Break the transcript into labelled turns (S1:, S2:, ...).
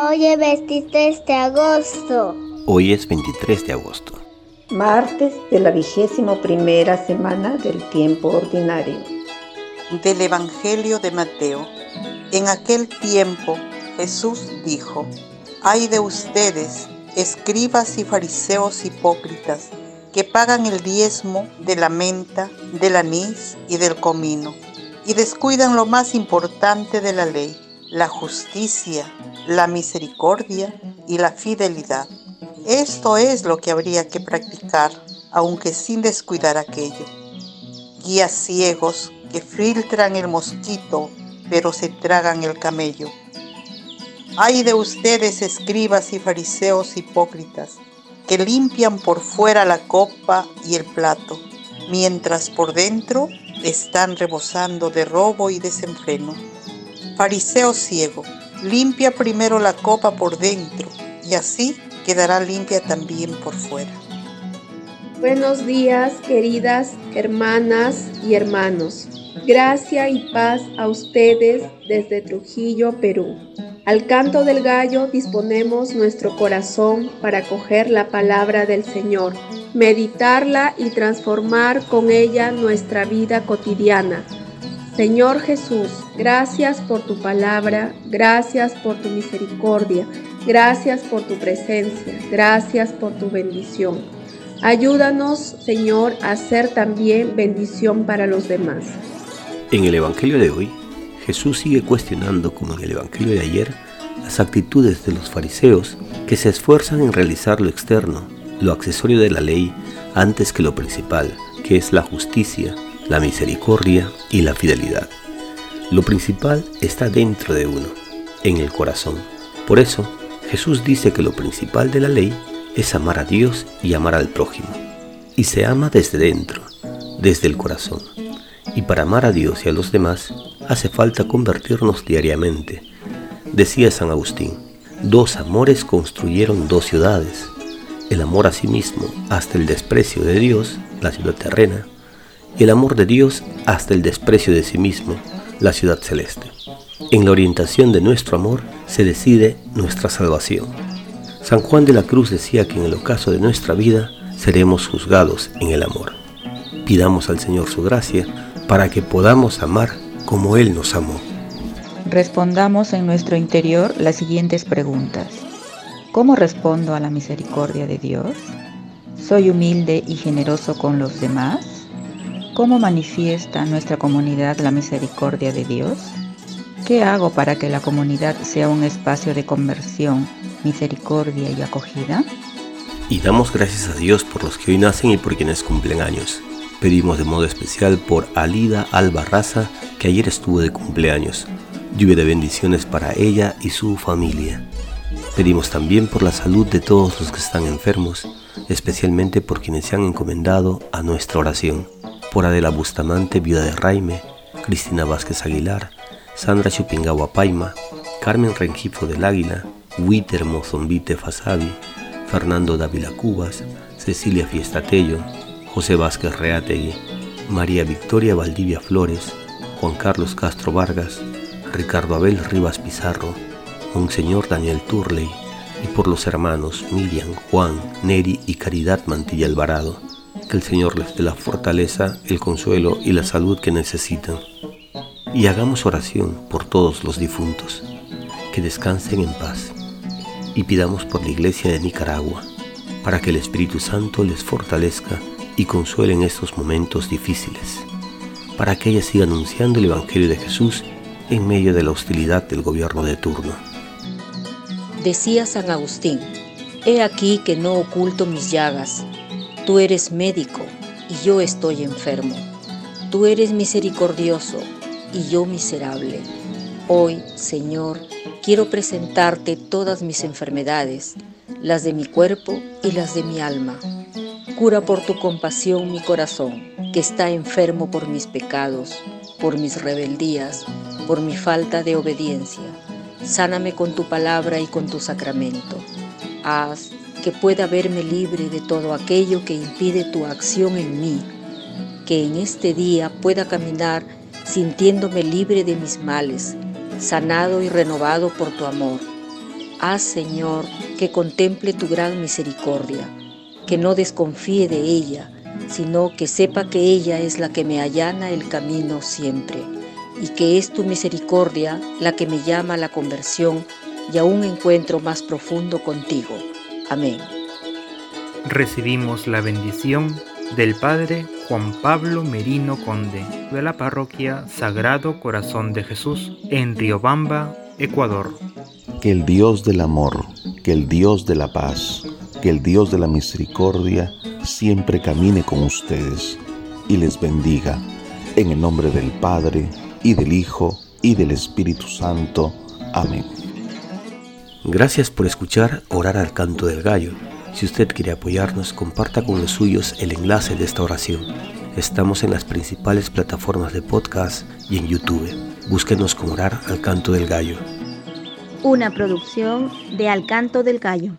S1: Hoy es 23 de agosto.
S2: Hoy es 23 de agosto.
S3: Martes de la vigésimo primera semana del tiempo ordinario.
S4: Del Evangelio de Mateo. En aquel tiempo Jesús dijo, Ay de ustedes, escribas y fariseos hipócritas, que pagan el diezmo de la menta, del anís y del comino, y descuidan lo más importante de la ley, la justicia, la misericordia y la fidelidad. Esto es lo que habría que practicar, aunque sin descuidar aquello. Guías ciegos que filtran el mosquito, pero se tragan el camello. Ay de ustedes, escribas y fariseos hipócritas, que limpian por fuera la copa y el plato, mientras por dentro están rebosando de robo y desenfreno. Fariseo ciego, limpia primero la copa por dentro y así quedará limpia también por fuera.
S5: Buenos días, queridas hermanas y hermanos. Gracia y paz a ustedes desde Trujillo, Perú. Al canto del gallo disponemos nuestro corazón para coger la palabra del Señor, meditarla y transformar con ella nuestra vida cotidiana. Señor Jesús, gracias por tu palabra, gracias por tu misericordia, gracias por tu presencia, gracias por tu bendición. Ayúdanos, Señor, a ser también bendición para los demás.
S2: En el Evangelio de hoy, Jesús sigue cuestionando, como en el Evangelio de ayer, las actitudes de los fariseos que se esfuerzan en realizar lo externo, lo accesorio de la ley, antes que lo principal, que es la justicia, la misericordia y la fidelidad. Lo principal está dentro de uno, en el corazón. Por eso, Jesús dice que lo principal de la ley es amar a Dios y amar al prójimo. Y se ama desde dentro, desde el corazón. Y para amar a Dios y a los demás hace falta convertirnos diariamente. Decía San Agustín, dos amores construyeron dos ciudades. El amor a sí mismo hasta el desprecio de Dios, la ciudad terrena, el amor de Dios hasta el desprecio de sí mismo, la ciudad celeste. En la orientación de nuestro amor se decide nuestra salvación. San Juan de la Cruz decía que en el ocaso de nuestra vida seremos juzgados en el amor. Pidamos al Señor su gracia para que podamos amar como Él nos amó.
S6: Respondamos en nuestro interior las siguientes preguntas. ¿Cómo respondo a la misericordia de Dios? ¿Soy humilde y generoso con los demás? ¿Cómo manifiesta nuestra comunidad la misericordia de Dios? ¿Qué hago para que la comunidad sea un espacio de conversión, misericordia y acogida?
S2: Y damos gracias a Dios por los que hoy nacen y por quienes cumplen años. Pedimos de modo especial por Alida Albarraza, que ayer estuvo de cumpleaños. Lluvia de bendiciones para ella y su familia. Pedimos también por la salud de todos los que están enfermos, especialmente por quienes se han encomendado a nuestra oración por Adela Bustamante, viuda de Raime, Cristina Vázquez Aguilar, Sandra Chupingawa Paima, Carmen Rengifo del Águila, Witter Mozombite Fasabi, Fernando Dávila Cubas, Cecilia Fiestatello, José Vázquez Reategui, María Victoria Valdivia Flores, Juan Carlos Castro Vargas, Ricardo Abel Rivas Pizarro, Monseñor Daniel Turley, y por los hermanos Miriam, Juan, Neri y Caridad Mantilla Alvarado que el Señor les dé la fortaleza, el consuelo y la salud que necesitan. Y hagamos oración por todos los difuntos, que descansen en paz. Y pidamos por la Iglesia de Nicaragua, para que el Espíritu Santo les fortalezca y consuele en estos momentos difíciles, para que ella siga anunciando el Evangelio de Jesús en medio de la hostilidad del gobierno de turno.
S7: Decía San Agustín, He aquí que no oculto mis llagas, Tú eres médico y yo estoy enfermo. Tú eres misericordioso y yo miserable. Hoy, Señor, quiero presentarte todas mis enfermedades, las de mi cuerpo y las de mi alma. Cura por tu compasión mi corazón, que está enfermo por mis pecados, por mis rebeldías, por mi falta de obediencia. Sáname con tu palabra y con tu sacramento. Haz que pueda verme libre de todo aquello que impide tu acción en mí, que en este día pueda caminar sintiéndome libre de mis males, sanado y renovado por tu amor. Haz, Señor, que contemple tu gran misericordia, que no desconfíe de ella, sino que sepa que ella es la que me allana el camino siempre, y que es tu misericordia la que me llama a la conversión y a un encuentro más profundo contigo. Amén.
S8: Recibimos la bendición del Padre Juan Pablo Merino Conde de la parroquia Sagrado Corazón de Jesús en Riobamba, Ecuador.
S9: Que el Dios del amor, que el Dios de la paz, que el Dios de la misericordia siempre camine con ustedes y les bendiga. En el nombre del Padre, y del Hijo, y del Espíritu Santo. Amén.
S2: Gracias por escuchar Orar al Canto del Gallo. Si usted quiere apoyarnos, comparta con los suyos el enlace de esta oración. Estamos en las principales plataformas de podcast y en YouTube. Búsquenos con Orar al Canto del Gallo.
S1: Una producción de Al Canto del Gallo.